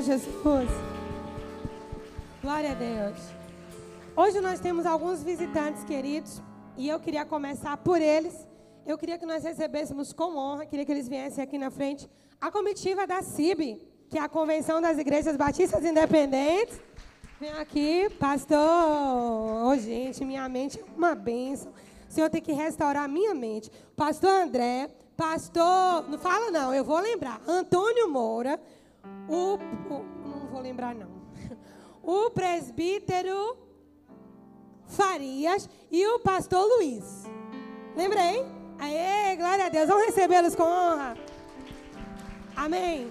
Jesus. Glória a Deus. Hoje nós temos alguns visitantes queridos e eu queria começar por eles. Eu queria que nós recebêssemos com honra, queria que eles viessem aqui na frente a comitiva da CIB, que é a Convenção das Igrejas Batistas Independentes. Vem aqui, pastor. Oh, gente, minha mente é uma bênção. O Senhor tem que restaurar a minha mente. Pastor André, pastor. Não fala, não, eu vou lembrar. Antônio Moura, o. o não vou lembrar, não. O presbítero Farias e o pastor Luiz. Lembrei? Aê, glória a Deus. Vamos recebê-los com honra. Amém.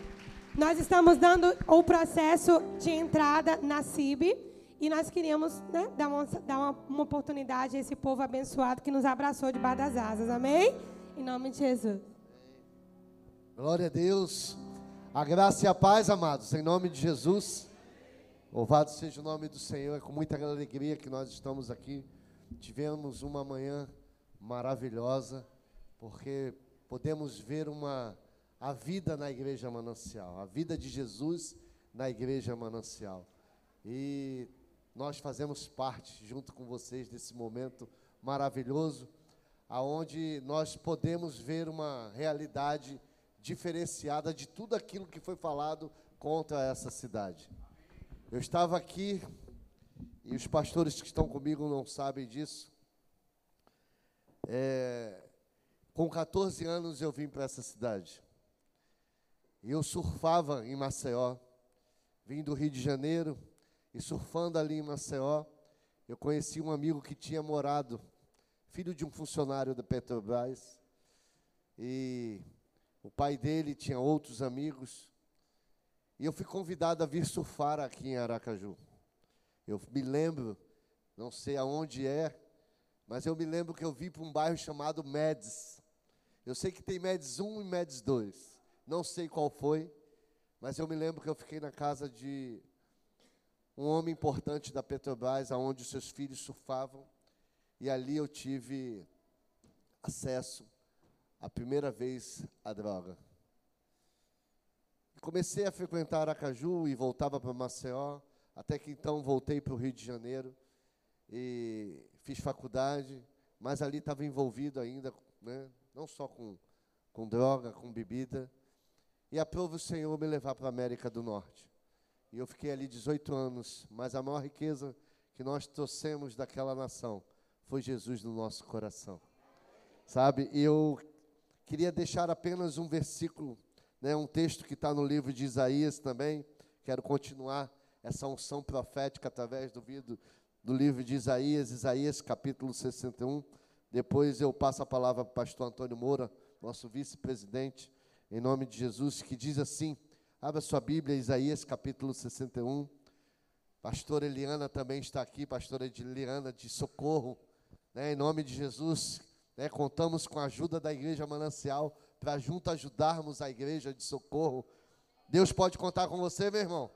Nós estamos dando o processo de entrada na CIB e nós queríamos né, dar, uma, dar uma, uma, oportunidade a esse povo abençoado que nos abraçou debaixo das asas. Amém? Em nome de Jesus. Glória a Deus. A graça e a paz, amados, em nome de Jesus. Louvado seja o nome do Senhor. É com muita alegria que nós estamos aqui. Tivemos uma manhã maravilhosa, porque podemos ver uma a vida na igreja manancial, a vida de Jesus na igreja manancial. E nós fazemos parte junto com vocês desse momento maravilhoso, aonde nós podemos ver uma realidade diferenciada de tudo aquilo que foi falado contra essa cidade. Eu estava aqui, e os pastores que estão comigo não sabem disso. É, com 14 anos eu vim para essa cidade. E eu surfava em Maceió. Vim do Rio de Janeiro e surfando ali em Maceió, eu conheci um amigo que tinha morado, filho de um funcionário da Petrobras. E o pai dele tinha outros amigos. E eu fui convidado a vir surfar aqui em Aracaju. Eu me lembro, não sei aonde é, mas eu me lembro que eu vim para um bairro chamado Médici. Eu sei que tem Médici 1 e Médici 2. Não sei qual foi, mas eu me lembro que eu fiquei na casa de um homem importante da Petrobras, aonde os seus filhos surfavam, e ali eu tive acesso a primeira vez à droga. Comecei a frequentar Aracaju e voltava para Maceió, até que então voltei para o Rio de Janeiro e fiz faculdade, mas ali estava envolvido ainda, né, não só com, com droga, com bebida. E aprove o Senhor me levar para a América do Norte. E eu fiquei ali 18 anos, mas a maior riqueza que nós trouxemos daquela nação foi Jesus no nosso coração. Sabe? E eu queria deixar apenas um versículo né, um texto que está no livro de Isaías também. Quero continuar essa unção profética através do, do, do livro de Isaías, Isaías capítulo 61. Depois eu passo a palavra para o pastor Antônio Moura, nosso vice-presidente, em nome de Jesus, que diz assim: abra sua Bíblia, Isaías capítulo 61. Pastora Eliana também está aqui, pastora Eliana de Socorro, né, em nome de Jesus. Né, contamos com a ajuda da Igreja Manancial para junto ajudarmos a igreja de socorro. Deus pode contar com você, meu irmão?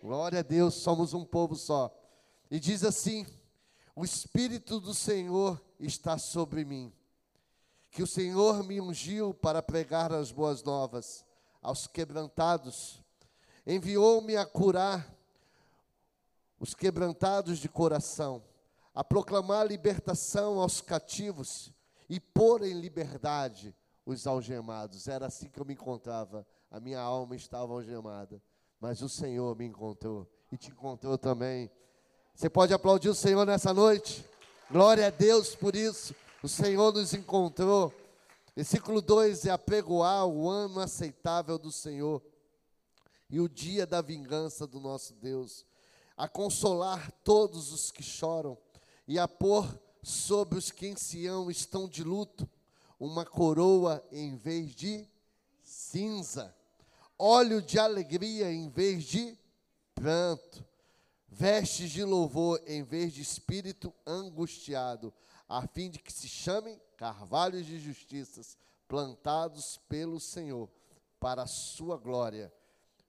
Glória a Deus, somos um povo só. E diz assim: O Espírito do Senhor está sobre mim, que o Senhor me ungiu para pregar as boas novas aos quebrantados, enviou-me a curar os quebrantados de coração, a proclamar libertação aos cativos e pôr em liberdade os algemados. Era assim que eu me encontrava. A minha alma estava algemada. Mas o Senhor me encontrou e te encontrou também. Você pode aplaudir o Senhor nessa noite? Glória a Deus por isso. O Senhor nos encontrou. Versículo 2 é apregoar o ano aceitável do Senhor e o dia da vingança do nosso Deus, a consolar todos os que choram e a pôr sobre os que em Sião estão de luto uma coroa em vez de cinza, óleo de alegria em vez de pranto, vestes de louvor em vez de espírito angustiado, a fim de que se chamem carvalhos de justiças, plantados pelo Senhor, para a sua glória.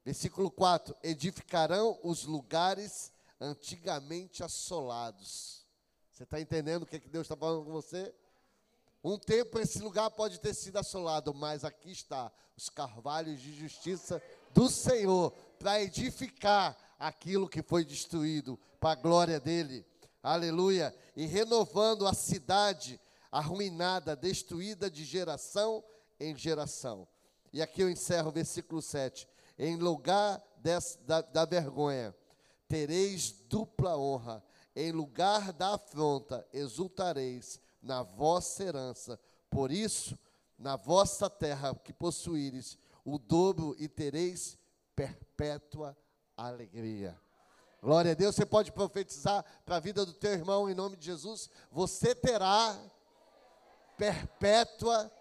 Versículo 4: Edificarão os lugares antigamente assolados. Você está entendendo o que, é que Deus está falando com você? Um tempo esse lugar pode ter sido assolado, mas aqui está os carvalhos de justiça do Senhor para edificar aquilo que foi destruído, para a glória dele. Aleluia. E renovando a cidade arruinada, destruída de geração em geração. E aqui eu encerro o versículo 7. Em lugar des, da, da vergonha, tereis dupla honra. Em lugar da afronta, exultareis na vossa herança. Por isso, na vossa terra que possuíres, o dobro e tereis perpétua alegria. Glória a Deus, você pode profetizar para a vida do teu irmão em nome de Jesus. Você terá perpétua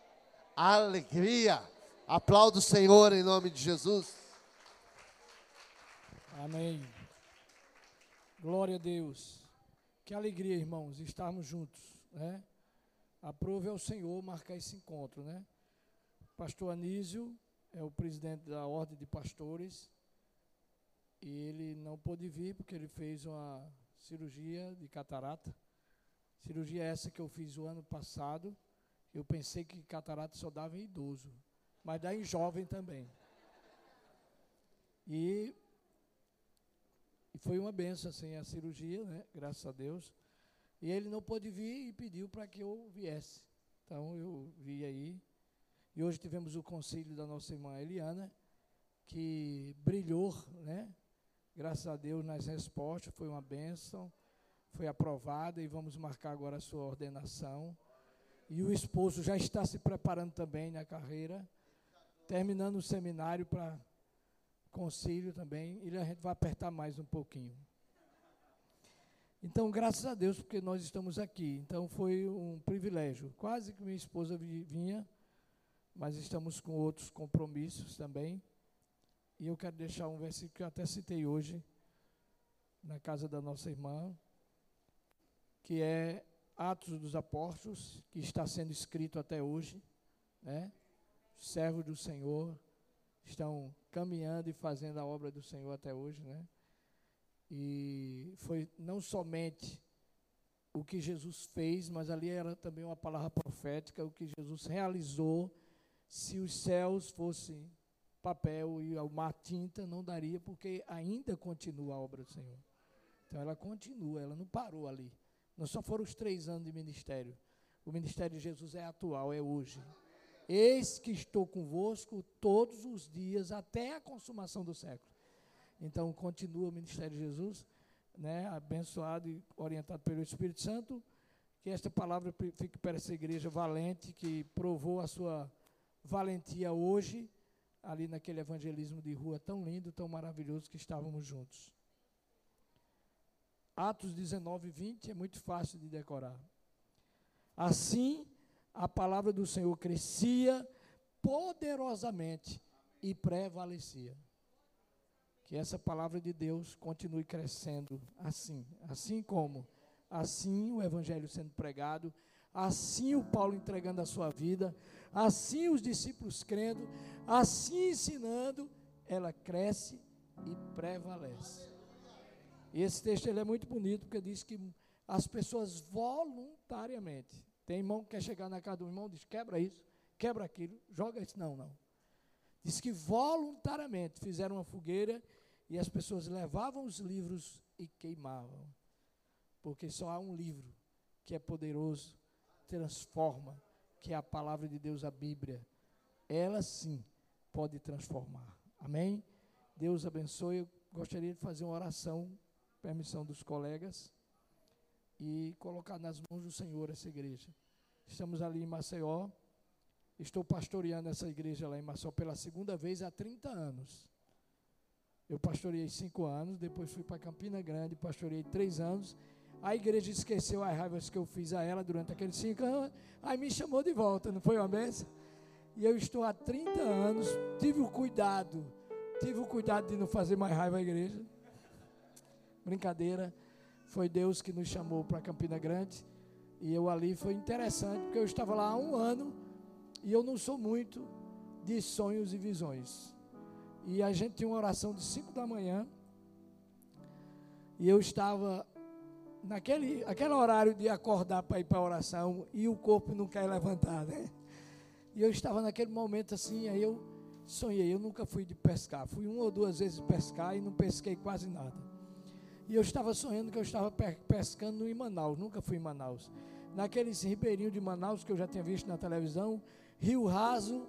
alegria. Aplauda o Senhor em nome de Jesus. Amém. Glória a Deus. Que alegria, irmãos, estarmos juntos, né? Aprove ao Senhor marcar esse encontro, né? Pastor Anísio é o presidente da Ordem de Pastores e ele não pôde vir porque ele fez uma cirurgia de catarata. Cirurgia essa que eu fiz o ano passado. Eu pensei que catarata só dava em idoso, mas dá em jovem também. E e foi uma benção, assim, a cirurgia, né? Graças a Deus. E ele não pôde vir e pediu para que eu viesse. Então eu vi aí. E hoje tivemos o concílio da nossa irmã Eliana, que brilhou, né? Graças a Deus nas respostas, foi uma bênção, foi aprovada e vamos marcar agora a sua ordenação. E o esposo já está se preparando também na carreira, terminando o seminário para concílio também, e a gente vai apertar mais um pouquinho. Então, graças a Deus, porque nós estamos aqui. Então, foi um privilégio. Quase que minha esposa vinha, mas estamos com outros compromissos também. E eu quero deixar um versículo que eu até citei hoje, na casa da nossa irmã, que é Atos dos Apóstolos, que está sendo escrito até hoje, né? Servos do Senhor estão caminhando e fazendo a obra do Senhor até hoje, né? E foi não somente o que Jesus fez, mas ali era também uma palavra profética, o que Jesus realizou. Se os céus fossem papel e o mar tinta, não daria, porque ainda continua a obra do Senhor. Então ela continua, ela não parou ali. Não só foram os três anos de ministério. O ministério de Jesus é atual, é hoje. Eis que estou convosco todos os dias até a consumação do século. Então, continua o ministério de Jesus, né, abençoado e orientado pelo Espírito Santo. Que esta palavra fique para essa igreja valente, que provou a sua valentia hoje, ali naquele evangelismo de rua tão lindo, tão maravilhoso que estávamos juntos. Atos 19, 20 é muito fácil de decorar. Assim a palavra do Senhor crescia poderosamente e prevalecia. Que essa palavra de Deus continue crescendo assim, assim como assim o evangelho sendo pregado, assim o Paulo entregando a sua vida, assim os discípulos crendo, assim ensinando, ela cresce e prevalece. E esse texto ele é muito bonito porque diz que as pessoas voluntariamente tem irmão que quer chegar na casa do irmão, diz: quebra isso, quebra aquilo, joga isso. Não, não. Diz que voluntariamente fizeram uma fogueira e as pessoas levavam os livros e queimavam. Porque só há um livro que é poderoso, transforma, que é a palavra de Deus, a Bíblia. Ela sim pode transformar. Amém? Deus abençoe. Eu gostaria de fazer uma oração, permissão dos colegas e colocar nas mãos do Senhor essa igreja. Estamos ali em Maceió. Estou pastoreando essa igreja lá em Maceió pela segunda vez há 30 anos. Eu pastoreei cinco anos, depois fui para Campina Grande, pastoreei três anos. A igreja esqueceu as raivas que eu fiz a ela durante aqueles cinco anos, aí me chamou de volta, não foi uma benção? E eu estou há 30 anos, tive o cuidado, tive o cuidado de não fazer mais raiva à igreja. Brincadeira. Foi Deus que nos chamou para Campina Grande. E eu ali foi interessante, porque eu estava lá há um ano e eu não sou muito de sonhos e visões. E a gente tinha uma oração de 5 da manhã. E eu estava naquele aquele horário de acordar para ir para a oração e o corpo não quer levantar, né? E eu estava naquele momento assim, aí eu sonhei, eu nunca fui de pescar. Fui uma ou duas vezes pescar e não pesquei quase nada. E eu estava sonhando que eu estava pescando em Manaus, nunca fui em Manaus. Naqueles ribeirinhos de Manaus que eu já tinha visto na televisão, rio raso,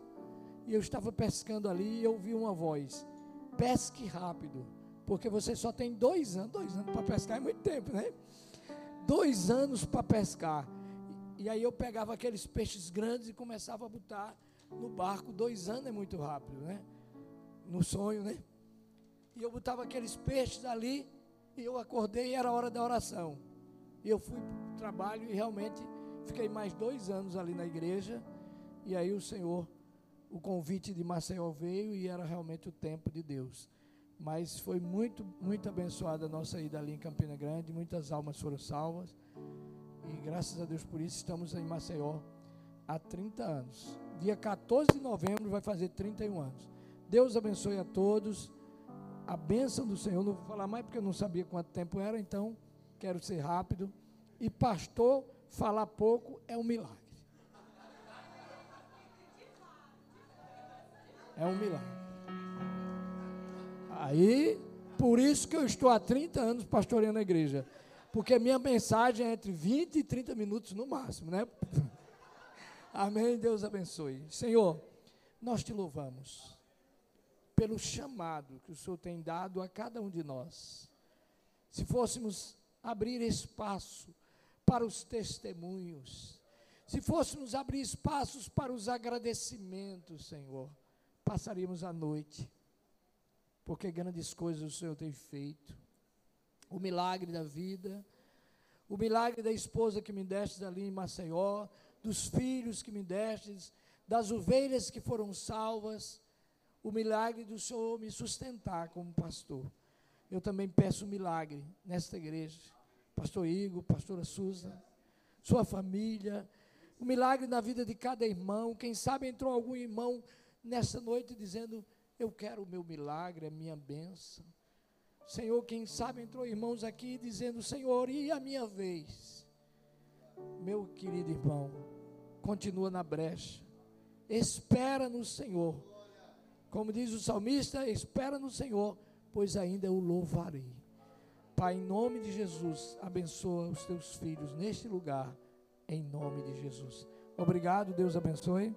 e eu estava pescando ali e eu ouvi uma voz: pesque rápido, porque você só tem dois anos. Dois anos para pescar é muito tempo, né? Dois anos para pescar. E aí eu pegava aqueles peixes grandes e começava a botar no barco. Dois anos é muito rápido, né? No sonho, né? E eu botava aqueles peixes ali e eu acordei e era hora da oração. E eu fui para o trabalho e realmente fiquei mais dois anos ali na igreja. E aí o Senhor, o convite de Maceió veio e era realmente o tempo de Deus. Mas foi muito, muito abençoada a nossa ida ali em Campina Grande. Muitas almas foram salvas. E graças a Deus por isso estamos em Maceió há 30 anos. Dia 14 de novembro vai fazer 31 anos. Deus abençoe a todos. A bênção do Senhor, não vou falar mais porque eu não sabia quanto tempo era, então quero ser rápido. E pastor, falar pouco é um milagre. É um milagre. Aí, por isso que eu estou há 30 anos pastoreando a igreja. Porque minha mensagem é entre 20 e 30 minutos no máximo, né? Amém. Deus abençoe. Senhor, nós te louvamos pelo chamado que o Senhor tem dado a cada um de nós. Se fôssemos abrir espaço para os testemunhos, se fôssemos abrir espaços para os agradecimentos, Senhor, passaríamos a noite, porque grandes coisas o Senhor tem feito o milagre da vida, o milagre da esposa que me destes ali em Maceió, dos filhos que me destes, das ovelhas que foram salvas, o milagre do Senhor me sustentar como pastor. Eu também peço um milagre nesta igreja, pastor Igor, pastora Susan, sua família, o milagre na vida de cada irmão. Quem sabe entrou algum irmão nessa noite dizendo: Eu quero o meu milagre, a minha bênção. Senhor, quem sabe entrou irmãos aqui dizendo: Senhor, e a minha vez? Meu querido irmão, continua na brecha, espera no Senhor. Como diz o salmista, espera no Senhor, pois ainda o louvarei. Pai, em nome de Jesus, abençoa os teus filhos neste lugar, em nome de Jesus. Obrigado, Deus abençoe.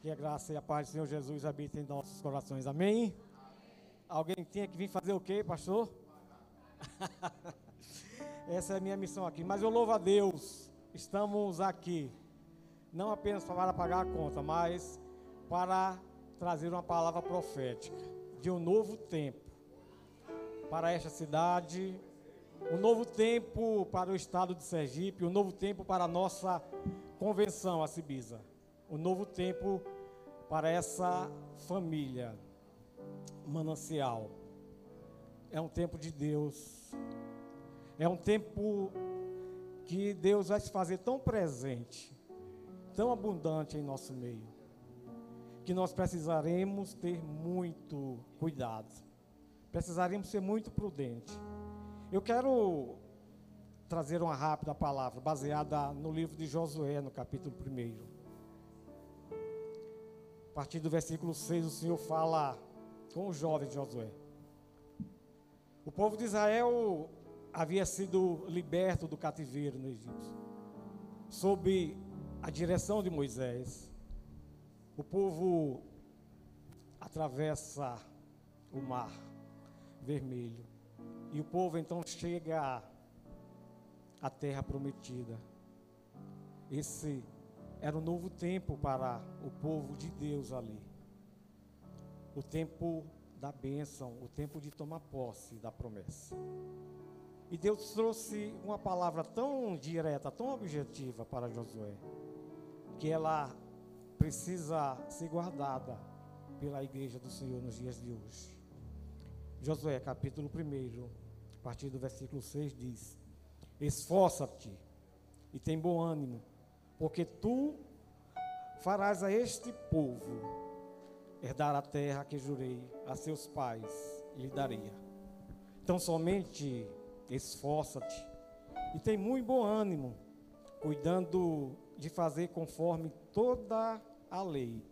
Que a graça e a paz do Senhor Jesus habitem em nossos corações. Amém? Amém. Alguém tinha que vir fazer o quê, pastor? Essa é a minha missão aqui. Mas eu louvo a Deus. Estamos aqui. Não apenas para pagar a conta, mas para trazer uma palavra profética de um novo tempo para esta cidade, um novo tempo para o estado de Sergipe, um novo tempo para a nossa convenção, a Cibisa. Um novo tempo para essa família manancial. É um tempo de Deus. É um tempo que Deus vai se fazer tão presente, tão abundante em nosso meio, que nós precisaremos ter muito cuidado. Precisaremos ser muito prudentes. Eu quero trazer uma rápida palavra baseada no livro de Josué, no capítulo 1. A partir do versículo 6, o Senhor fala com o jovem Josué. O povo de Israel havia sido liberto do cativeiro no Egito, sob a direção de Moisés. O povo atravessa o mar vermelho e o povo então chega à terra prometida. Esse era um novo tempo para o povo de Deus ali. O tempo da bênção, o tempo de tomar posse da promessa. E Deus trouxe uma palavra tão direta, tão objetiva para Josué, que ela precisa ser guardada pela igreja do Senhor nos dias de hoje. Josué, capítulo 1, a partir do versículo 6 diz: Esforça-te e tem bom ânimo porque tu farás a este povo herdar a terra que jurei a seus pais lhe daria. Então somente esforça-te e tem muito bom ânimo, cuidando de fazer conforme toda a lei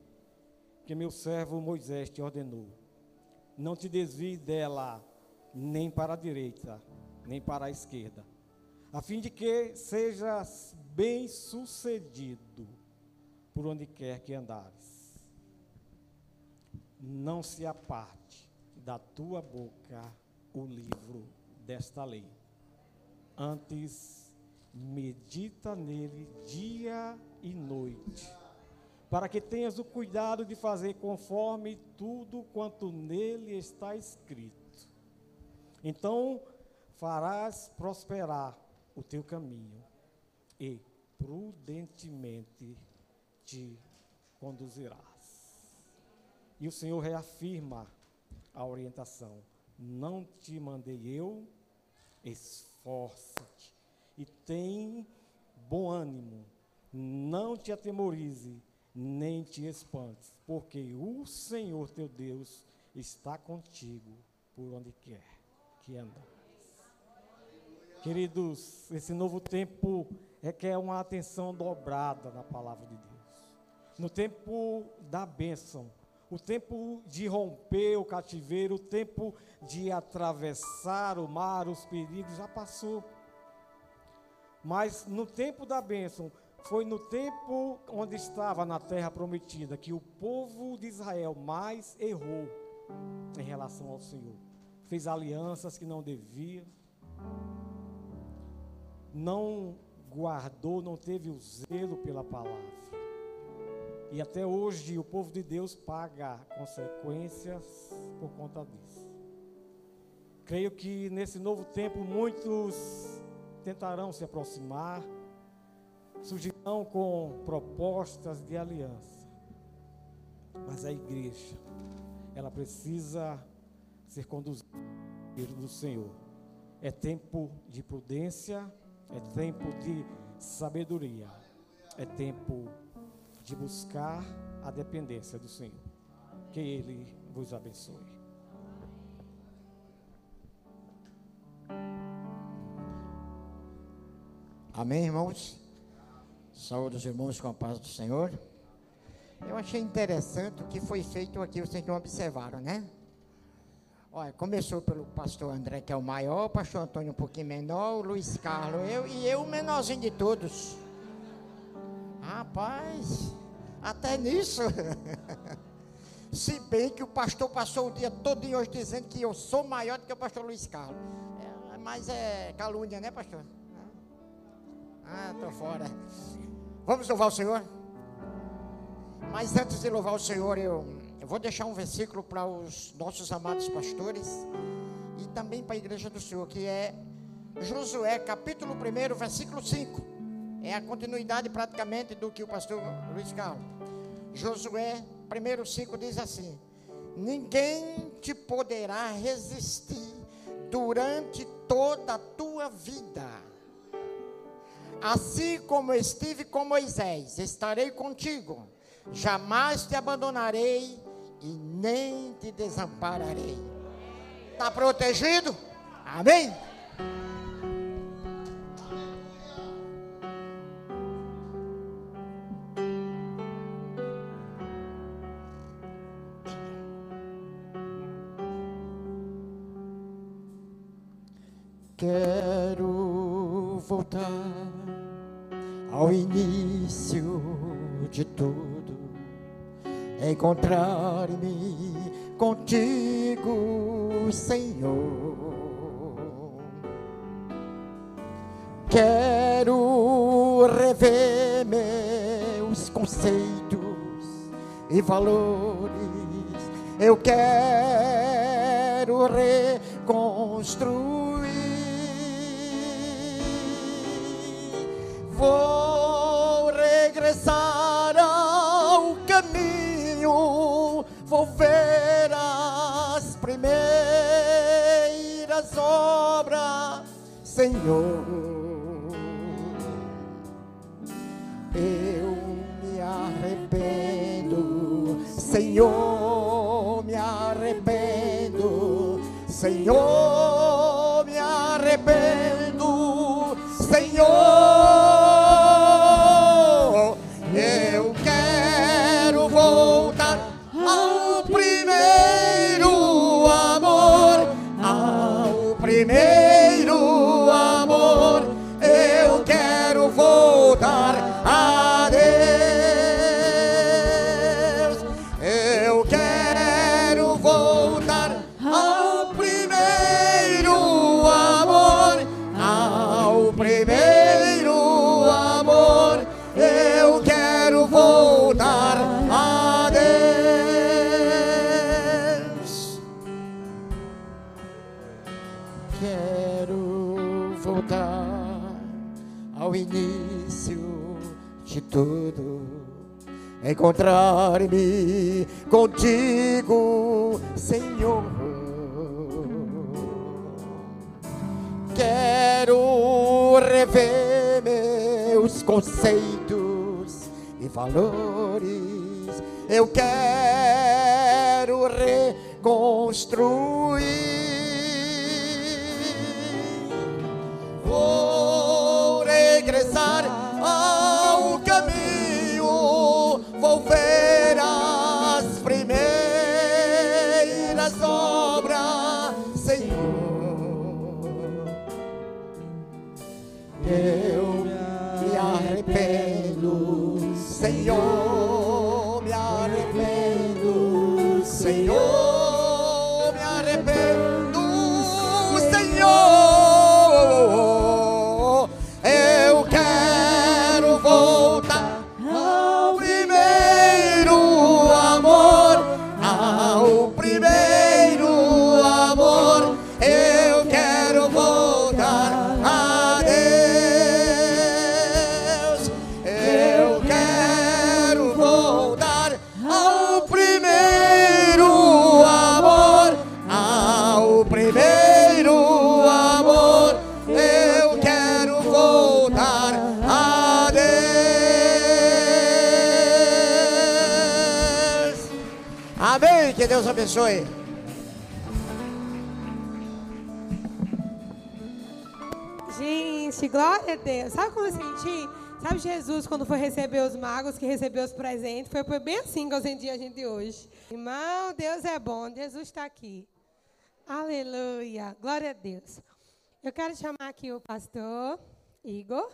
que meu servo Moisés te ordenou. Não te desvie dela nem para a direita, nem para a esquerda, a fim de que sejas bem-sucedido por onde quer que andares. Não se aparte da tua boca o livro desta lei. Antes, medita nele dia e noite, para que tenhas o cuidado de fazer conforme tudo quanto nele está escrito. Então farás prosperar o teu caminho e prudentemente te conduzirás. E o Senhor reafirma a orientação: Não te mandei eu, esforça-te e tem bom ânimo, não te atemorize, nem te espantes, porque o Senhor teu Deus está contigo por onde quer que andares. Queridos, esse novo tempo requer uma atenção dobrada na palavra de Deus. No tempo da bênção, o tempo de romper o cativeiro, o tempo de atravessar o mar, os perigos já passou. Mas no tempo da bênção, foi no tempo onde estava na terra prometida que o povo de Israel mais errou em relação ao Senhor. Fez alianças que não devia, não guardou, não teve o zelo pela palavra. E até hoje o povo de Deus paga consequências por conta disso. Creio que nesse novo tempo muitos tentarão se aproximar, surgirão com propostas de aliança. Mas a igreja, ela precisa ser conduzida pelo Senhor. É tempo de prudência, é tempo de sabedoria, é tempo de buscar a dependência do Senhor. Que Ele vos abençoe. Amém, irmãos? Saúde os irmãos com a paz do Senhor. Eu achei interessante o que foi feito aqui, vocês não observaram, né? Olha, começou pelo pastor André, que é o maior, o pastor Antônio um pouquinho menor, o Luiz Carlos, eu e eu o menorzinho de todos. Rapaz, até nisso. Se bem que o pastor passou o dia todo hoje dizendo que eu sou maior do que o pastor Luiz Carlos. É, mas é calúnia, né, pastor? Ah, tô fora. Vamos louvar o Senhor? Mas antes de louvar o Senhor, eu, eu vou deixar um versículo para os nossos amados pastores e também para a igreja do Senhor, que é Josué, capítulo 1, versículo 5. É a continuidade praticamente do que o pastor Luiz Carlos. Josué 1, 5 diz assim: Ninguém te poderá resistir durante toda a tua vida. Assim como estive com Moisés, estarei contigo, jamais te abandonarei e nem te desampararei. Está protegido? Amém? Valores. Eu quero reconstruir vou regressar ao caminho, vou ver as primeiras obras, Senhor. Senhor, Encontrar-me contigo, Senhor. Quero rever meus conceitos e valores. Eu quero reconstruir. Vou regressar abençoe. Gente, glória a Deus. Sabe como eu senti? Sabe Jesus, quando foi receber os magos, que recebeu os presentes? Foi foi bem assim que eu senti a gente hoje. Irmão, Deus é bom. Jesus está aqui. Aleluia. Glória a Deus. Eu quero chamar aqui o pastor Igor.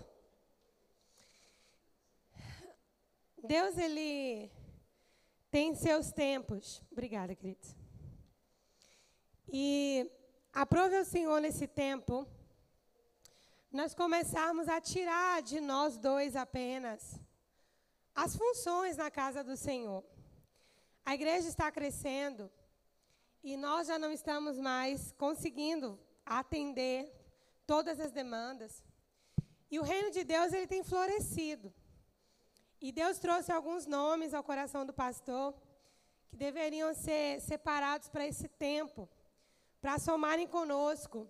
Deus, ele tem seus tempos. Obrigada, querido. E aprove ao Senhor nesse tempo nós começarmos a tirar de nós dois apenas as funções na casa do Senhor. A igreja está crescendo e nós já não estamos mais conseguindo atender todas as demandas. E o reino de Deus ele tem florescido. E Deus trouxe alguns nomes ao coração do pastor que deveriam ser separados para esse tempo, para somarem conosco.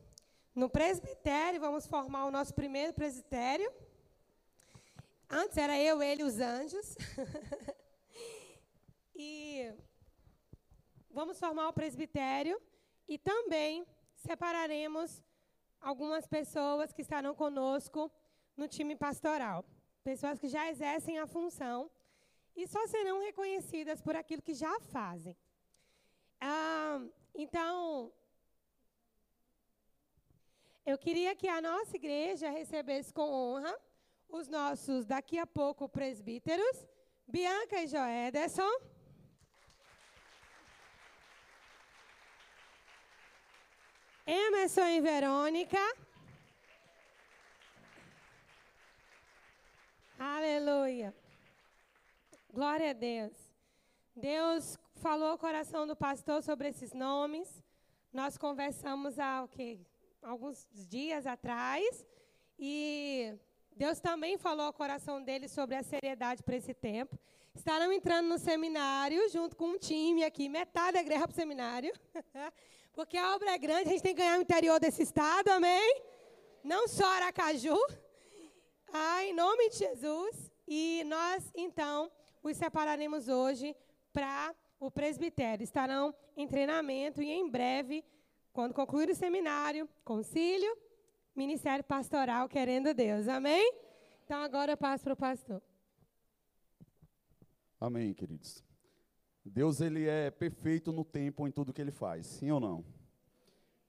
No presbitério, vamos formar o nosso primeiro presbitério. Antes era eu, ele e os anjos. e vamos formar o presbitério e também separaremos algumas pessoas que estarão conosco no time pastoral. Pessoas que já exercem a função e só serão reconhecidas por aquilo que já fazem. Ah, então, eu queria que a nossa igreja recebesse com honra os nossos, daqui a pouco, presbíteros, Bianca e Joederson. Emerson e Verônica. Aleluia. Glória a Deus. Deus falou ao coração do pastor sobre esses nomes. Nós conversamos há o quê? alguns dias atrás. E Deus também falou ao coração dele sobre a seriedade para esse tempo. Estarão entrando no seminário junto com um time aqui, metade da igreja para o seminário. Porque a obra é grande, a gente tem que ganhar o interior desse estado, amém? Não só Aracaju. Ah, em nome de Jesus. E nós, então, os separaremos hoje para o presbitério. Estarão em treinamento e em breve, quando concluir o seminário, concílio, ministério pastoral, querendo Deus. Amém? Então agora eu passo para o pastor. Amém, queridos. Deus ele é perfeito no tempo em tudo que ele faz, sim ou não?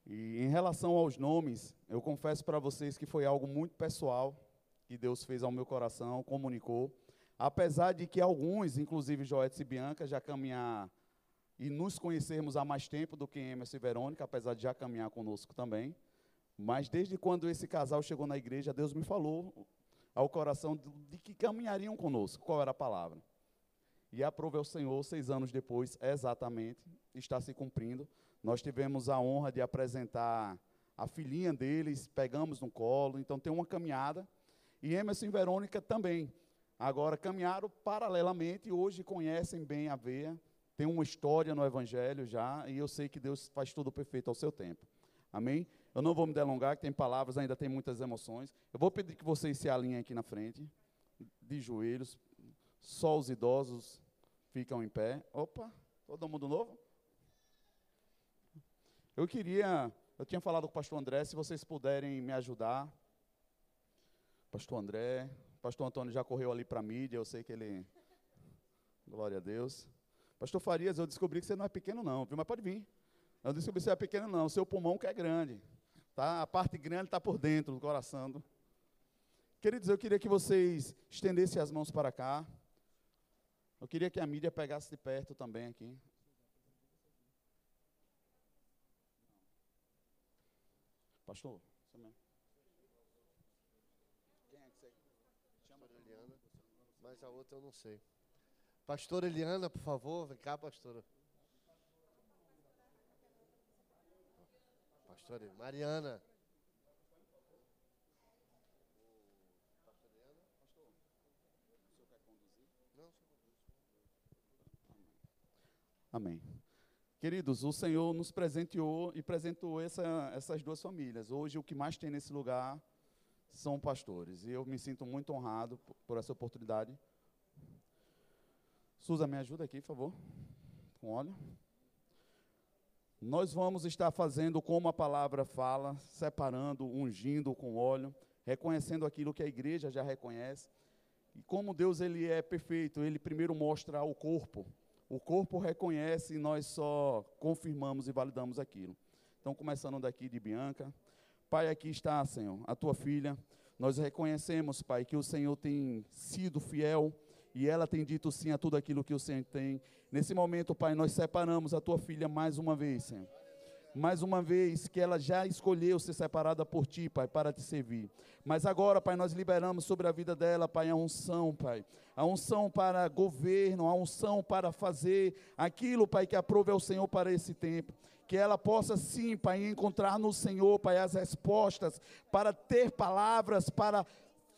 E em relação aos nomes, eu confesso para vocês que foi algo muito pessoal que Deus fez ao meu coração, comunicou. Apesar de que alguns, inclusive Joetes e Bianca, já caminhar e nos conhecermos há mais tempo do que Emerson e Verônica, apesar de já caminhar conosco também. Mas desde quando esse casal chegou na igreja, Deus me falou ao coração de, que caminhariam conosco. Qual era a palavra? E aprove ao Senhor, seis anos depois, exatamente, está se cumprindo. Nós tivemos a honra de apresentar a filhinha deles, pegamos no colo, então tem uma caminhada. E Emerson e Verônica também. Agora caminharam paralelamente e hoje conhecem bem a veia, tem uma história no Evangelho já, e eu sei que Deus faz tudo perfeito ao seu tempo. Amém? Eu não vou me delongar, que tem palavras, ainda tem muitas emoções. Eu vou pedir que vocês se alinhem aqui na frente, de joelhos. Só os idosos ficam em pé. Opa, todo mundo novo? Eu queria, eu tinha falado com o pastor André, se vocês puderem me ajudar. Pastor André, pastor Antônio já correu ali para a mídia, eu sei que ele. Glória a Deus. Pastor Farias, eu descobri que você não é pequeno, não, viu? Mas pode vir. Eu descobri que você é pequeno, não. O seu pulmão que é grande. Tá? A parte grande está por dentro do coração. Queridos, eu queria que vocês estendessem as mãos para cá. Eu queria que a mídia pegasse de perto também aqui. Pastor, você mesmo. Quem é que você chama de Eliana? Mas a outra eu não sei. Pastora Eliana, por favor, vem cá, pastora. Pastora Mariana. Amém. Queridos, o Senhor nos presenteou e presenteou essa, essas duas famílias. Hoje, o que mais tem nesse lugar são pastores. E eu me sinto muito honrado por, por essa oportunidade. Suza, me ajuda aqui, por favor. Com óleo. Nós vamos estar fazendo como a palavra fala, separando, ungindo com óleo, reconhecendo aquilo que a igreja já reconhece. E como Deus ele é perfeito, ele primeiro mostra o corpo. O corpo reconhece e nós só confirmamos e validamos aquilo. Então, começando daqui de Bianca. Pai, aqui está, Senhor, a tua filha. Nós reconhecemos, Pai, que o Senhor tem sido fiel e ela tem dito sim a tudo aquilo que o Senhor tem. Nesse momento, Pai, nós separamos a tua filha mais uma vez, Senhor. Mais uma vez que ela já escolheu ser separada por ti, Pai, para te servir. Mas agora, Pai, nós liberamos sobre a vida dela, Pai, a unção, Pai. A unção para governo, a unção para fazer aquilo, Pai, que aprove ao Senhor para esse tempo que ela possa sim, Pai, encontrar no Senhor, Pai, as respostas, para ter palavras, para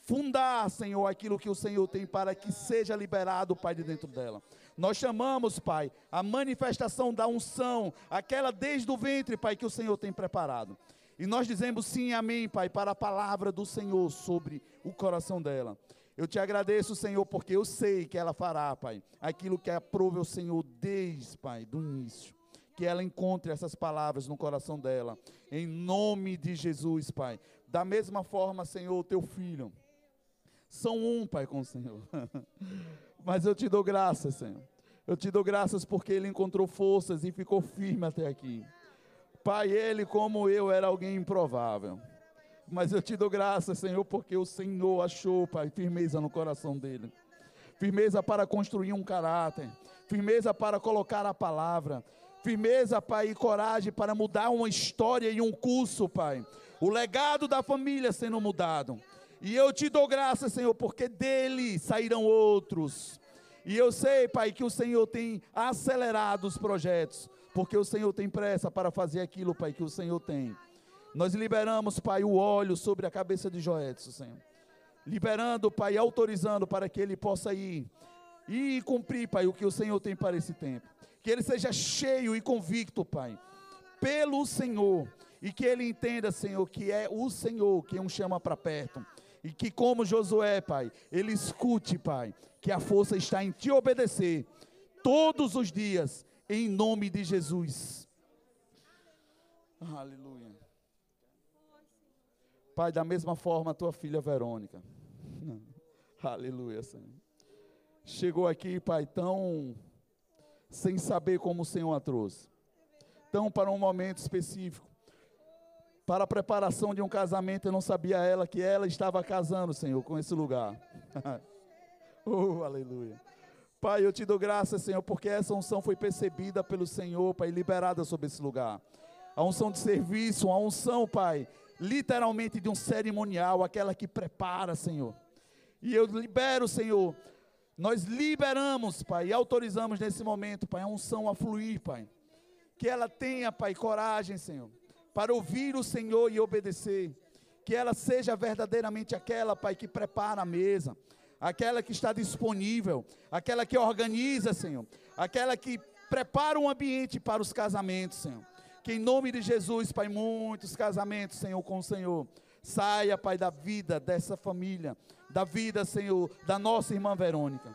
fundar, Senhor, aquilo que o Senhor tem para que seja liberado, Pai, de dentro dela. Nós chamamos, Pai, a manifestação da unção, aquela desde o ventre, Pai, que o Senhor tem preparado. E nós dizemos sim, amém, Pai, para a palavra do Senhor sobre o coração dela. Eu te agradeço, Senhor, porque eu sei que ela fará, Pai, aquilo que aprove o Senhor desde, Pai, do início. Que ela encontre essas palavras no coração dela, em nome de Jesus, Pai. Da mesma forma, Senhor, teu filho são um, Pai, com o Senhor. Mas eu te dou graças, Senhor. Eu te dou graças porque ele encontrou forças e ficou firme até aqui. Pai, ele, como eu, era alguém improvável. Mas eu te dou graças, Senhor, porque o Senhor achou, Pai, firmeza no coração dele. Firmeza para construir um caráter. Firmeza para colocar a palavra. Firmeza, Pai, e coragem para mudar uma história e um curso, Pai. O legado da família sendo mudado. E eu te dou graça, Senhor, porque dele sairão outros. E eu sei, Pai, que o Senhor tem acelerado os projetos, porque o Senhor tem pressa para fazer aquilo, Pai, que o Senhor tem. Nós liberamos, Pai, o óleo sobre a cabeça de Joedson, Senhor. Liberando, Pai, autorizando para que ele possa ir e cumprir, Pai, o que o Senhor tem para esse tempo. Que ele seja cheio e convicto, Pai, pelo Senhor. E que ele entenda, Senhor, que é o Senhor quem o chama para perto e que, como Josué, Pai, ele escute, Pai, que a força está em te obedecer todos os dias, em nome de Jesus. Aleluia. Pai, da mesma forma, a tua filha Verônica. Aleluia, Senhor. Chegou aqui, Pai, tão sem saber como o Senhor a trouxe. Então, para um momento específico, para a preparação de um casamento, eu não sabia ela que ela estava casando, Senhor, com esse lugar. oh, aleluia. Pai, eu te dou graças, Senhor, porque essa unção foi percebida pelo Senhor, Pai, liberada sobre esse lugar. A unção de serviço, a unção, Pai, literalmente de um cerimonial, aquela que prepara, Senhor. E eu libero, Senhor, nós liberamos, Pai, e autorizamos nesse momento, Pai, a unção a fluir, Pai. Que ela tenha, Pai, coragem, Senhor, para ouvir o Senhor e obedecer. Que ela seja verdadeiramente aquela, Pai, que prepara a mesa, aquela que está disponível, aquela que organiza, Senhor, aquela que prepara um ambiente para os casamentos, Senhor. Que em nome de Jesus, Pai, muitos casamentos, Senhor, com o Senhor. Saia, Pai, da vida dessa família, da vida, Senhor, da nossa irmã Verônica.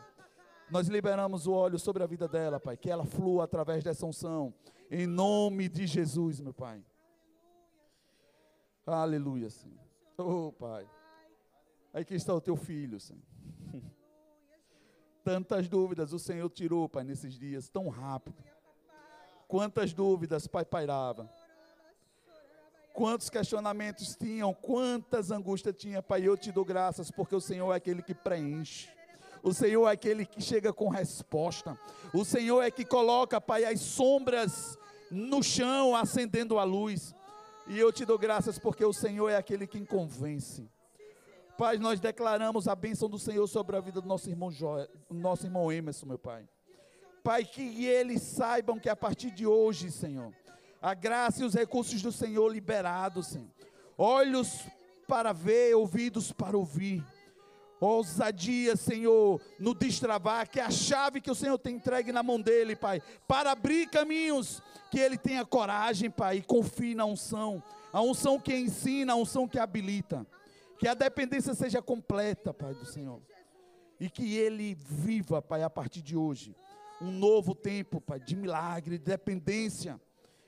Nós liberamos o óleo sobre a vida dela, Pai, que ela flua através dessa unção. Em nome de Jesus, meu Pai. Aleluia, Senhor. Oh, Pai. Aí que está o teu filho, Senhor. Tantas dúvidas o Senhor tirou, Pai, nesses dias, tão rápido. Quantas dúvidas, Pai, pairava. Quantos questionamentos tinham, quantas angústias tinha, Pai. Eu te dou graças, porque o Senhor é aquele que preenche. O Senhor é aquele que chega com resposta. O Senhor é que coloca, Pai, as sombras no chão, acendendo a luz. E eu te dou graças porque o Senhor é aquele que convence. Pai, nós declaramos a bênção do Senhor sobre a vida do nosso irmão, jo... nosso irmão Emerson, meu Pai. Pai, que eles saibam que a partir de hoje, Senhor, a graça e os recursos do Senhor liberados, Senhor. Olhos para ver, ouvidos para ouvir. Ousadia, Senhor, no destravar, que é a chave que o Senhor tem entregue na mão dele, Pai, para abrir caminhos, que ele tenha coragem, Pai, e confie na unção, a unção que ensina, a unção que habilita, que a dependência seja completa, Pai do Senhor, e que ele viva, Pai, a partir de hoje, um novo tempo, Pai, de milagre, de dependência.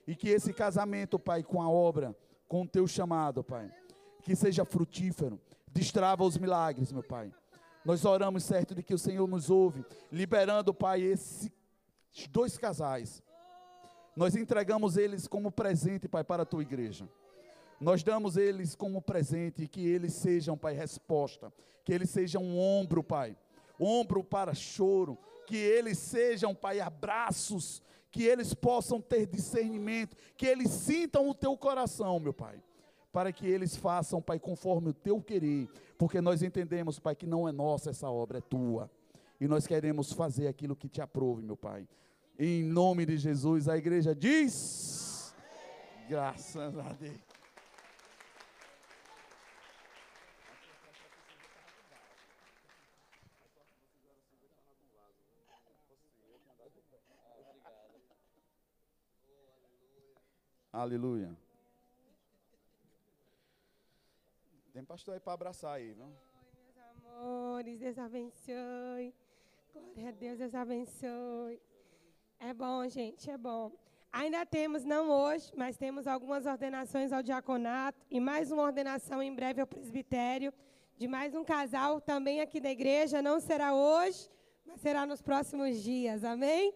E que esse casamento, Pai, com a obra, com o teu chamado, Pai, que seja frutífero, destrava os milagres, meu Pai. Nós oramos certo de que o Senhor nos ouve, liberando, Pai, esses dois casais. Nós entregamos eles como presente, Pai, para a tua igreja. Nós damos eles como presente que eles sejam, Pai, resposta. Que eles sejam um ombro, Pai. Ombro para choro, que eles sejam, Pai, abraços, que eles possam ter discernimento, que eles sintam o teu coração, meu Pai, para que eles façam, Pai, conforme o teu querer, porque nós entendemos, Pai, que não é nossa essa obra, é tua, e nós queremos fazer aquilo que te aprove, meu Pai. Em nome de Jesus, a igreja diz: graças a Deus. Aleluia. Tem pastor aí para abraçar aí, viu? Meus amores, Deus abençoe. Glória a Deus, Deus abençoe. É bom, gente, é bom. Ainda temos, não hoje, mas temos algumas ordenações ao diaconato e mais uma ordenação em breve ao presbitério de mais um casal também aqui da igreja. Não será hoje, mas será nos próximos dias. Amém?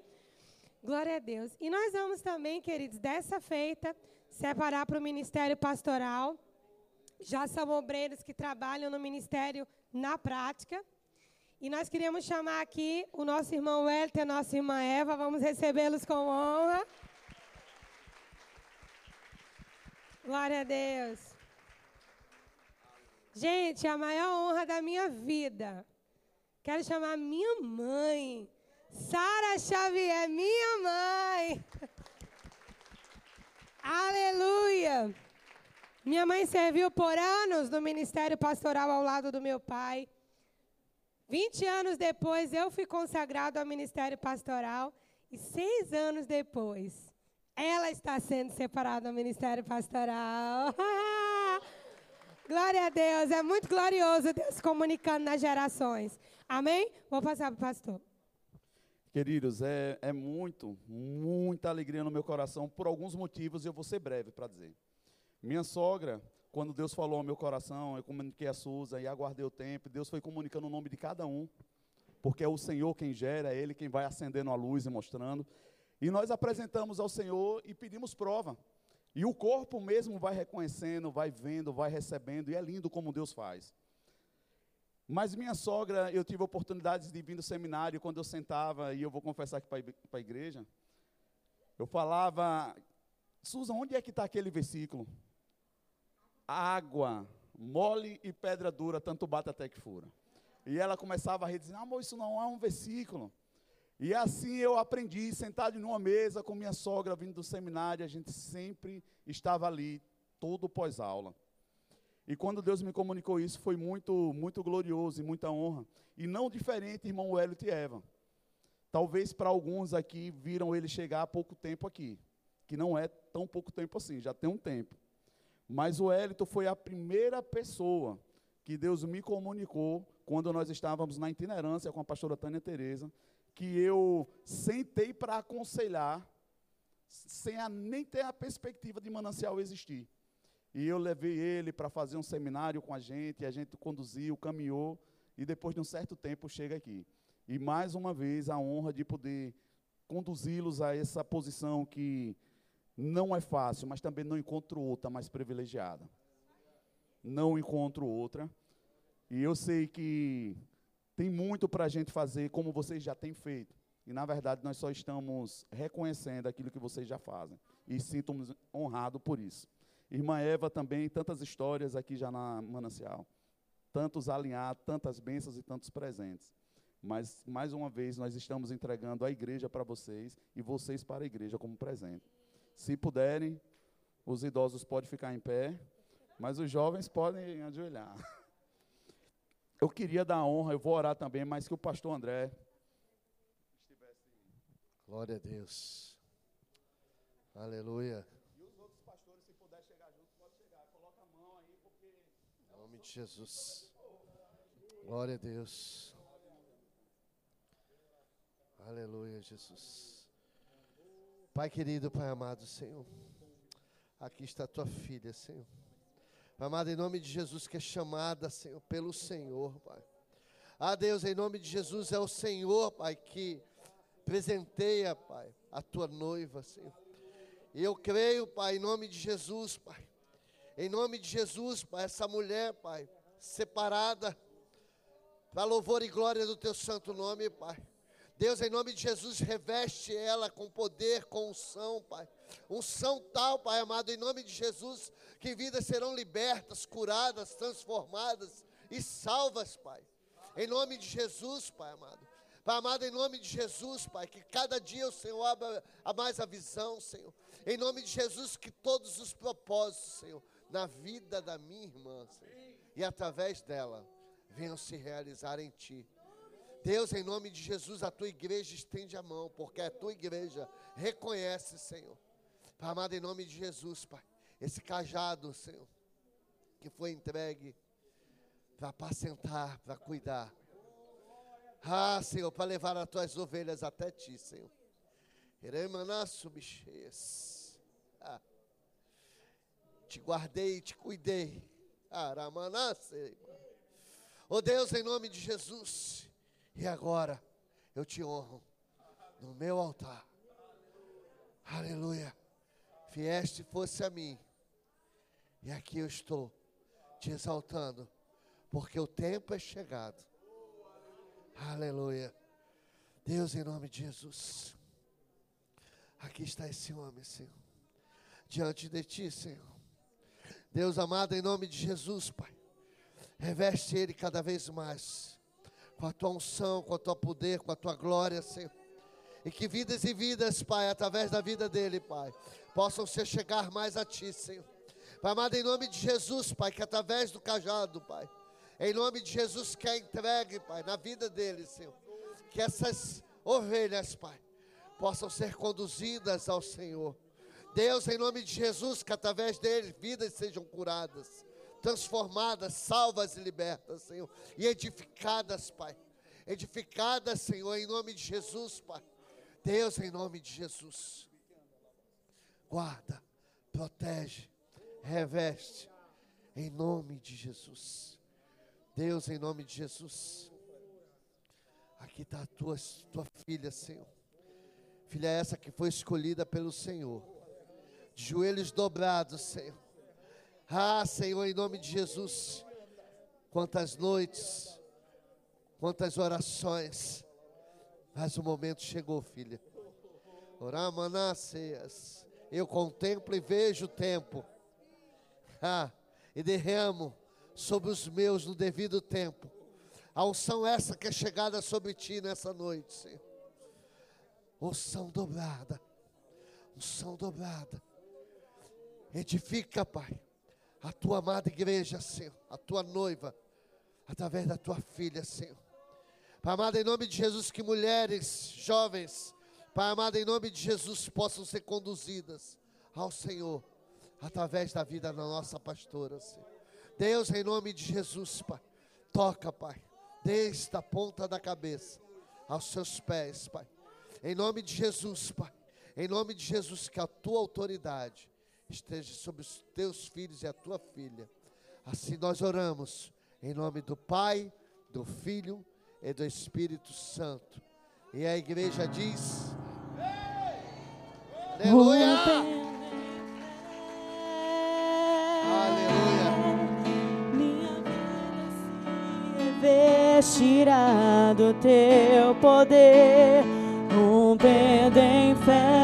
Glória a Deus. E nós vamos também, queridos, dessa feita, separar para o ministério pastoral. Já são obreiros que trabalham no ministério na prática. E nós queríamos chamar aqui o nosso irmão Wellington e a nossa irmã Eva. Vamos recebê-los com honra. Glória a Deus. Gente, a maior honra da minha vida. Quero chamar minha mãe. Sara Xavier, minha mãe. Aleluia. Minha mãe serviu por anos no ministério pastoral ao lado do meu pai. 20 anos depois, eu fui consagrado ao ministério pastoral. E seis anos depois, ela está sendo separada do ministério pastoral. Glória a Deus. É muito glorioso Deus comunicando nas gerações. Amém? Vou passar para o pastor. Queridos, é, é muito, muita alegria no meu coração por alguns motivos e eu vou ser breve para dizer. Minha sogra, quando Deus falou ao meu coração, eu comuniquei a Suza e aguardei o tempo, Deus foi comunicando o nome de cada um porque é o Senhor quem gera, é Ele quem vai acendendo a luz e mostrando. E nós apresentamos ao Senhor e pedimos prova. E o corpo mesmo vai reconhecendo, vai vendo, vai recebendo, e é lindo como Deus faz. Mas minha sogra, eu tive oportunidades de vir no seminário, quando eu sentava, e eu vou confessar aqui para a igreja, eu falava, Susan, onde é que está aquele versículo? Água, mole e pedra dura, tanto bate até que fura. E ela começava a rir, dizendo, amor, isso não é um versículo. E assim eu aprendi, sentado numa mesa com minha sogra, vindo do seminário, a gente sempre estava ali, todo pós-aula. E quando Deus me comunicou isso, foi muito, muito glorioso e muita honra. E não diferente, irmão Hélio e Eva. Talvez para alguns aqui viram ele chegar há pouco tempo aqui, que não é tão pouco tempo assim, já tem um tempo. Mas o Hélito foi a primeira pessoa que Deus me comunicou quando nós estávamos na itinerância com a pastora Tânia Tereza, que eu sentei para aconselhar, sem a, nem ter a perspectiva de manancial existir. E eu levei ele para fazer um seminário com a gente, a gente conduziu, caminhou, e depois de um certo tempo chega aqui. E mais uma vez a honra de poder conduzi-los a essa posição que não é fácil, mas também não encontro outra mais privilegiada. Não encontro outra. E eu sei que tem muito para a gente fazer, como vocês já têm feito. E, na verdade, nós só estamos reconhecendo aquilo que vocês já fazem. E sinto-me honrado por isso. Irmã Eva também, tantas histórias aqui já na Manancial. Tantos alinhados, tantas bênçãos e tantos presentes. Mas, mais uma vez, nós estamos entregando a igreja para vocês e vocês para a igreja como presente. Se puderem, os idosos podem ficar em pé, mas os jovens podem ajoelhar. Eu queria dar honra, eu vou orar também, mas que o pastor André estivesse. Glória a Deus. Aleluia. de Jesus. Glória a Deus. Aleluia, Jesus. Pai querido, Pai amado, Senhor. Aqui está a tua filha, Senhor. Pai amado, em nome de Jesus, que é chamada, Senhor, pelo Senhor, Pai. Ah, Deus, em nome de Jesus, é o Senhor, Pai, que presenteia, Pai, a tua noiva, Senhor. E eu creio, Pai, em nome de Jesus, Pai, em nome de Jesus, Pai, essa mulher, Pai, separada, para louvor e glória do Teu santo nome, Pai. Deus, em nome de Jesus, reveste ela com poder, com unção, Pai. Unção tal, Pai amado, em nome de Jesus, que vidas serão libertas, curadas, transformadas e salvas, Pai. Em nome de Jesus, Pai amado. Pai amado, em nome de Jesus, Pai, que cada dia o Senhor abra a mais a visão, Senhor. Em nome de Jesus, que todos os propósitos, Senhor, na vida da minha irmã, Senhor, e através dela venham se realizar em Ti. Deus, em nome de Jesus, a tua igreja estende a mão, porque a tua igreja reconhece, Senhor. Pai amado, em nome de Jesus, Pai, esse cajado, Senhor, que foi entregue para apacentar, para cuidar. Ah, Senhor, para levar as tuas ovelhas até ti, Senhor. Ah te guardei e te cuidei. Oh Deus, em nome de Jesus. E agora eu te honro no meu altar. Aleluia. Vieste fosse a mim. E aqui eu estou te exaltando, porque o tempo é chegado. Aleluia. Deus, em nome de Jesus. Aqui está esse homem, Senhor. Diante de ti, Senhor. Deus amado, em nome de Jesus, Pai, reveste Ele cada vez mais, com a tua unção, com a tua poder, com a tua glória, Senhor. E que vidas e vidas, Pai, através da vida dele, Pai, possam se chegar mais a Ti, Senhor. Pai amado, em nome de Jesus, Pai, que através do cajado, Pai, em nome de Jesus, que é entregue, Pai, na vida dele, Senhor. Que essas ovelhas, Pai, possam ser conduzidas ao Senhor Deus, em nome de Jesus, que através dele vidas sejam curadas, transformadas, salvas e libertas, Senhor, e edificadas, Pai. Edificadas, Senhor, em nome de Jesus, Pai. Deus, em nome de Jesus. Guarda, protege, reveste, em nome de Jesus. Deus, em nome de Jesus. Aqui está a tua, tua filha, Senhor. Filha essa que foi escolhida pelo Senhor. De joelhos dobrados, Senhor. Ah, Senhor, em nome de Jesus. Quantas noites, quantas orações. Mas o momento chegou, filha. Oramanaceias. Eu contemplo e vejo o tempo. Ah, e derramo sobre os meus no devido tempo. A unção essa que é chegada sobre ti nessa noite, Senhor. Unção dobrada. Unção dobrada. Edifica, Pai, a tua amada igreja, Senhor, a tua noiva, através da tua filha, Senhor. Pai amado, em nome de Jesus, que mulheres, jovens, Pai amado, em nome de Jesus, possam ser conduzidas ao Senhor, através da vida da nossa pastora, Senhor. Deus, em nome de Jesus, Pai, toca, Pai, desde a ponta da cabeça aos seus pés, Pai. Em nome de Jesus, Pai. Em nome de Jesus, que a tua autoridade esteja sobre os teus filhos e a tua filha. Assim nós oramos, em nome do Pai, do Filho e do Espírito Santo. E a igreja diz: Aleluia! Aleluia! Minha vida se do teu poder, rompendo em fé.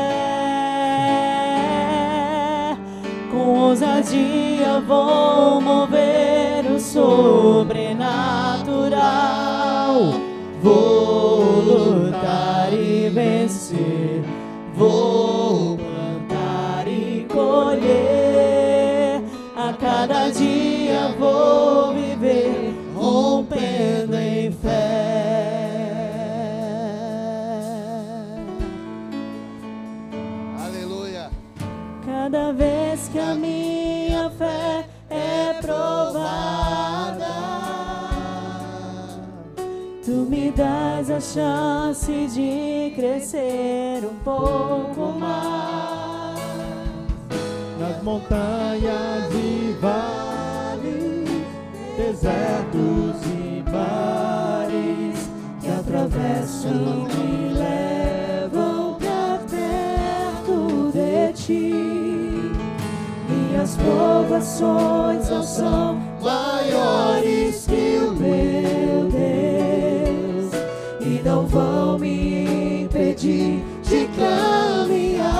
Ousadia vou mover o sobrenatural. Vou lutar e vencer. Vou das a chance de crescer um pouco mais. nas montanhas e vales, desertos e mares que atravessam e levam pra perto de ti. Minhas provações não são maiores que o meu e não vão me impedir de caminhar.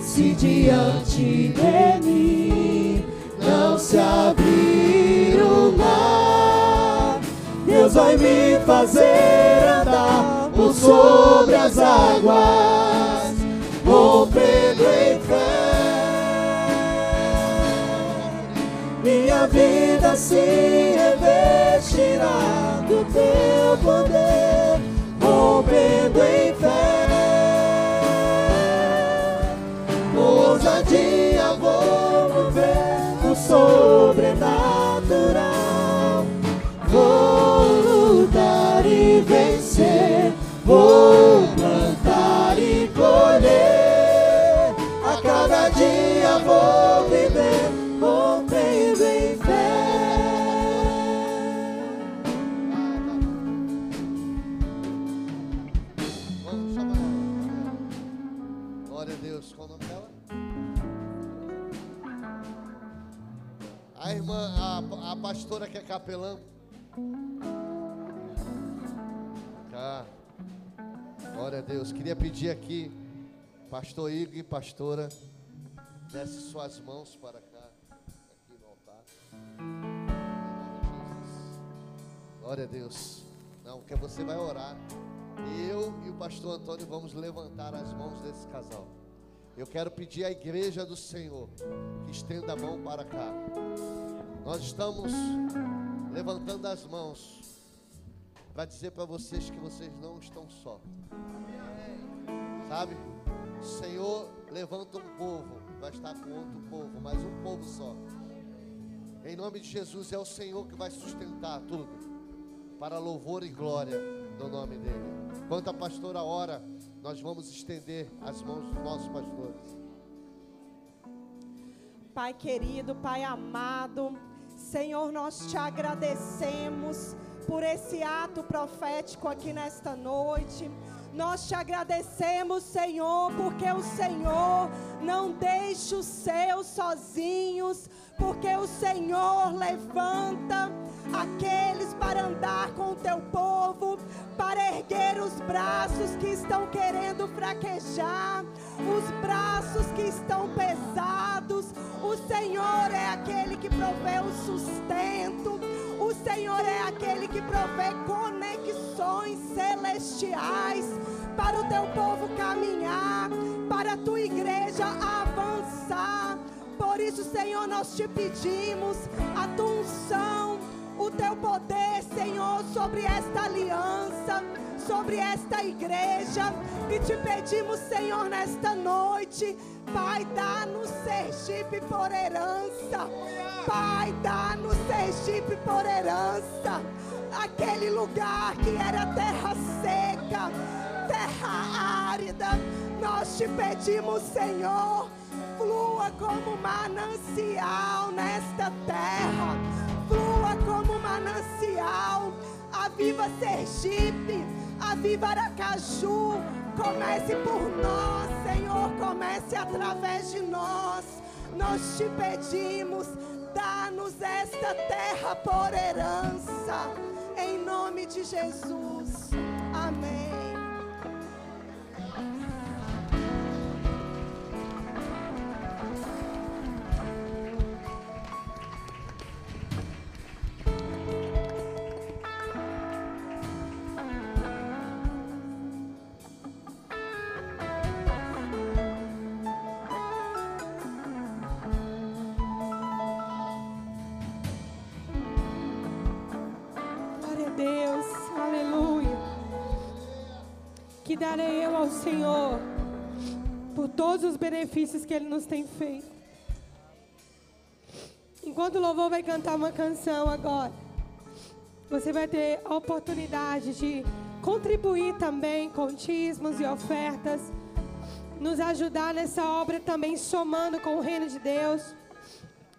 Se diante de mim não se abrir o mar, Deus vai me fazer andar por sobre as águas, rompendo em fé. Minha vida se revestirá teu poder, rompendo em fé. Ousadia vou mover o sobrenatural. Vou lutar e vencer. Vou plantar e colher. Pastora que é capelã. Cá. Glória a Deus. Queria pedir aqui, pastor Igor e pastora, desce suas mãos para cá, aqui no altar. Glória a Deus. Não, que você vai orar. Eu e o pastor Antônio vamos levantar as mãos desse casal. Eu quero pedir à igreja do Senhor que estenda a mão para cá. Nós estamos levantando as mãos para dizer para vocês que vocês não estão só. Sabe? Senhor levanta um povo, vai estar com outro povo, mas um povo só. Em nome de Jesus, é o Senhor que vai sustentar tudo, para louvor e glória do nome dEle. Enquanto a pastora ora, nós vamos estender as mãos dos nossos pastores. Pai querido, Pai amado, Senhor, nós te agradecemos por esse ato profético aqui nesta noite. Nós te agradecemos, Senhor, porque o Senhor não deixa os seus sozinhos, porque o Senhor levanta aqueles para andar com o teu povo, para erguer os braços que estão querendo fraquejar, os braços que estão pesados. O Senhor é aquele que provê o sustento. O Senhor é aquele que provê conexões celestiais para o teu povo caminhar, para a tua igreja avançar. Por isso, Senhor, nós te pedimos a tua unção, o teu poder, Senhor, sobre esta aliança, sobre esta igreja. E te pedimos, Senhor, nesta noite, Pai, dá-nos Sergipe por herança. Pai, dá-nos Sergipe por herança. Aquele lugar que era terra seca, terra árida. Nós te pedimos, Senhor, flua como manancial nesta terra. Flua como manancial. Aviva Sergipe, aviva Aracaju. Comece por nós, Senhor. Comece através de nós. Nós te pedimos, dá-nos esta terra por herança. Em nome de Jesus. Darei eu ao Senhor por todos os benefícios que Ele nos tem feito. Enquanto o louvor vai cantar uma canção agora, você vai ter a oportunidade de contribuir também com dízimos e ofertas, nos ajudar nessa obra também, somando com o reino de Deus.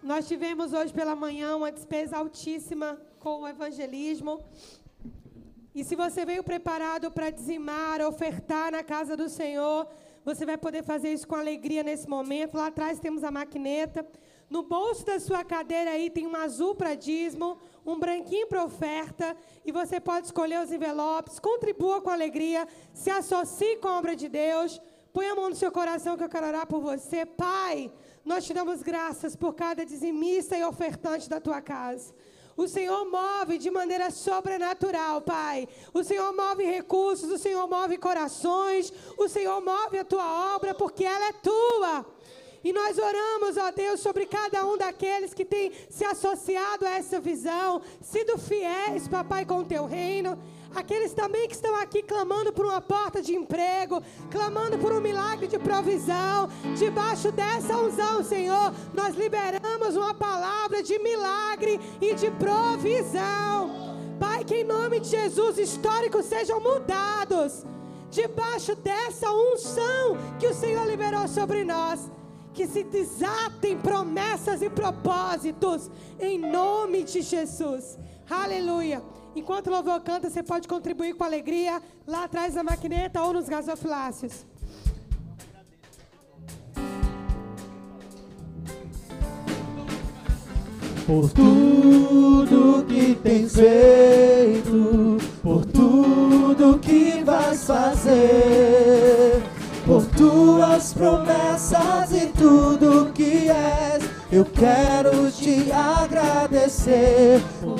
Nós tivemos hoje pela manhã uma despesa altíssima com o evangelismo. E se você veio preparado para dizimar, ofertar na casa do Senhor, você vai poder fazer isso com alegria nesse momento. Lá atrás temos a maquineta. No bolso da sua cadeira aí tem um azul para dízimo, um branquinho para oferta, e você pode escolher os envelopes. Contribua com alegria, se associe com a obra de Deus. Põe a mão no seu coração que eu quero orar por você. Pai, nós te damos graças por cada dizimista e ofertante da tua casa. O Senhor move de maneira sobrenatural, Pai. O Senhor move recursos, o Senhor move corações, o Senhor move a tua obra, porque ela é tua. E nós oramos, ó Deus, sobre cada um daqueles que tem se associado a essa visão, sido fiéis, papai, com o teu reino. Aqueles também que estão aqui clamando por uma porta de emprego, clamando por um milagre de provisão. Debaixo dessa unção, Senhor, nós liberamos uma palavra de milagre e de provisão. Pai, que em nome de Jesus históricos sejam mudados. Debaixo dessa unção que o Senhor liberou sobre nós. Que se desatem promessas e propósitos em nome de Jesus. Aleluia. Enquanto o louvor canta, você pode contribuir com alegria lá atrás da maquineta ou nos gasofilácios. Por tudo que tens feito, por tudo que vais fazer, por tuas promessas e tudo que és, eu quero te agradecer por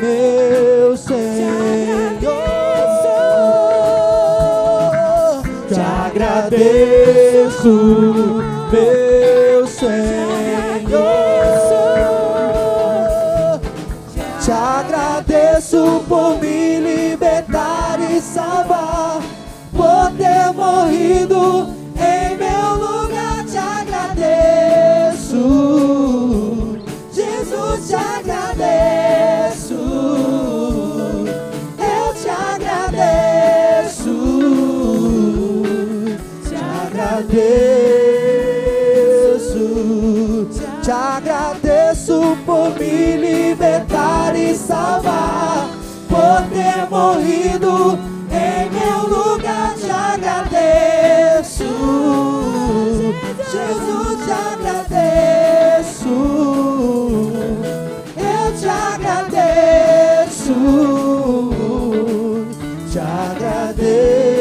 meu Senhor. Te agradeço, meu Senhor. Te agradeço por me salvar, por ter morrido libertar e salvar, por ter morrido em meu lugar. Te agradeço, Jesus, te agradeço. Eu te agradeço, te agradeço.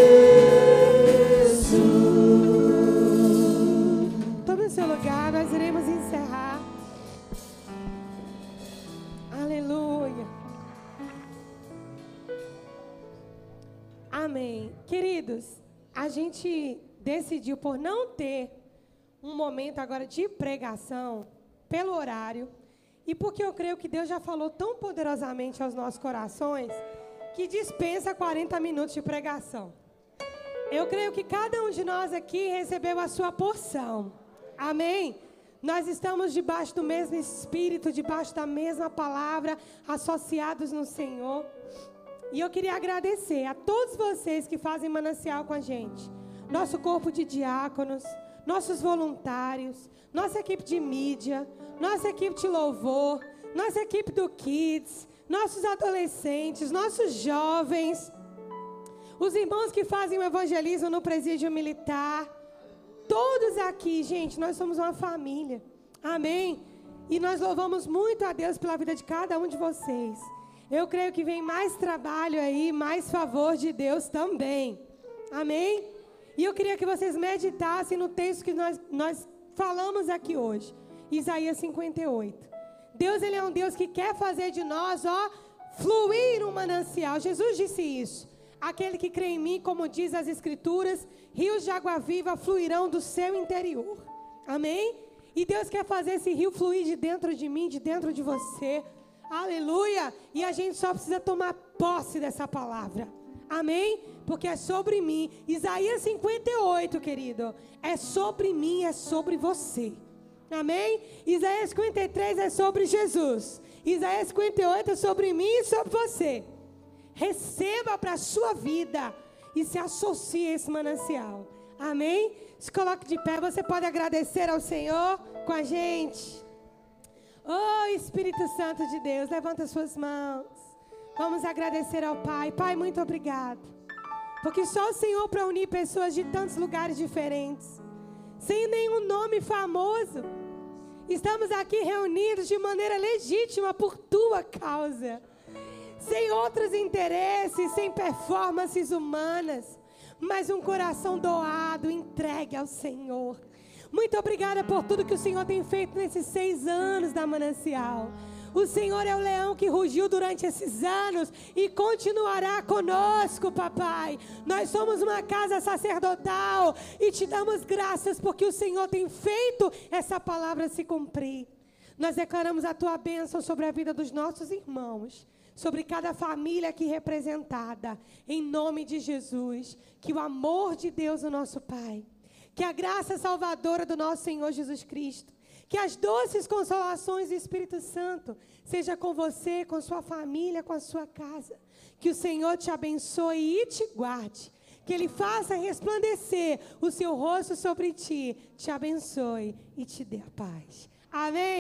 Queridos, a gente decidiu por não ter um momento agora de pregação pelo horário e porque eu creio que Deus já falou tão poderosamente aos nossos corações que dispensa 40 minutos de pregação. Eu creio que cada um de nós aqui recebeu a sua porção. Amém? Nós estamos debaixo do mesmo Espírito, debaixo da mesma palavra, associados no Senhor. E eu queria agradecer a todos vocês que fazem manancial com a gente. Nosso corpo de diáconos, nossos voluntários, nossa equipe de mídia, nossa equipe de louvor, nossa equipe do Kids, nossos adolescentes, nossos jovens, os irmãos que fazem o evangelismo no presídio militar. Todos aqui, gente, nós somos uma família. Amém? E nós louvamos muito a Deus pela vida de cada um de vocês. Eu creio que vem mais trabalho aí, mais favor de Deus também. Amém? E eu queria que vocês meditassem no texto que nós, nós falamos aqui hoje. Isaías 58. Deus, ele é um Deus que quer fazer de nós, ó, fluir um manancial. Jesus disse isso. Aquele que crê em mim, como diz as Escrituras, rios de água viva fluirão do seu interior. Amém? E Deus quer fazer esse rio fluir de dentro de mim, de dentro de você. Aleluia! E a gente só precisa tomar posse dessa palavra. Amém? Porque é sobre mim. Isaías 58, querido. É sobre mim, é sobre você. Amém? Isaías 53 é sobre Jesus. Isaías 58 é sobre mim e sobre você. Receba para a sua vida e se associe a esse manancial. Amém? Se coloque de pé. Você pode agradecer ao Senhor com a gente. Oh, Espírito Santo de Deus, levanta suas mãos. Vamos agradecer ao Pai. Pai, muito obrigado. Porque só o Senhor para unir pessoas de tantos lugares diferentes, sem nenhum nome famoso. Estamos aqui reunidos de maneira legítima por tua causa, sem outros interesses, sem performances humanas, mas um coração doado, entregue ao Senhor. Muito obrigada por tudo que o Senhor tem feito nesses seis anos da Manancial. O Senhor é o leão que rugiu durante esses anos e continuará conosco, papai. Nós somos uma casa sacerdotal e te damos graças porque o Senhor tem feito essa palavra se cumprir. Nós declaramos a tua bênção sobre a vida dos nossos irmãos, sobre cada família aqui representada, em nome de Jesus. Que o amor de Deus, o nosso Pai, que a graça salvadora do nosso Senhor Jesus Cristo, que as doces consolações do Espírito Santo seja com você, com sua família, com a sua casa. Que o Senhor te abençoe e te guarde. Que Ele faça resplandecer o seu rosto sobre ti, te abençoe e te dê a paz. Amém.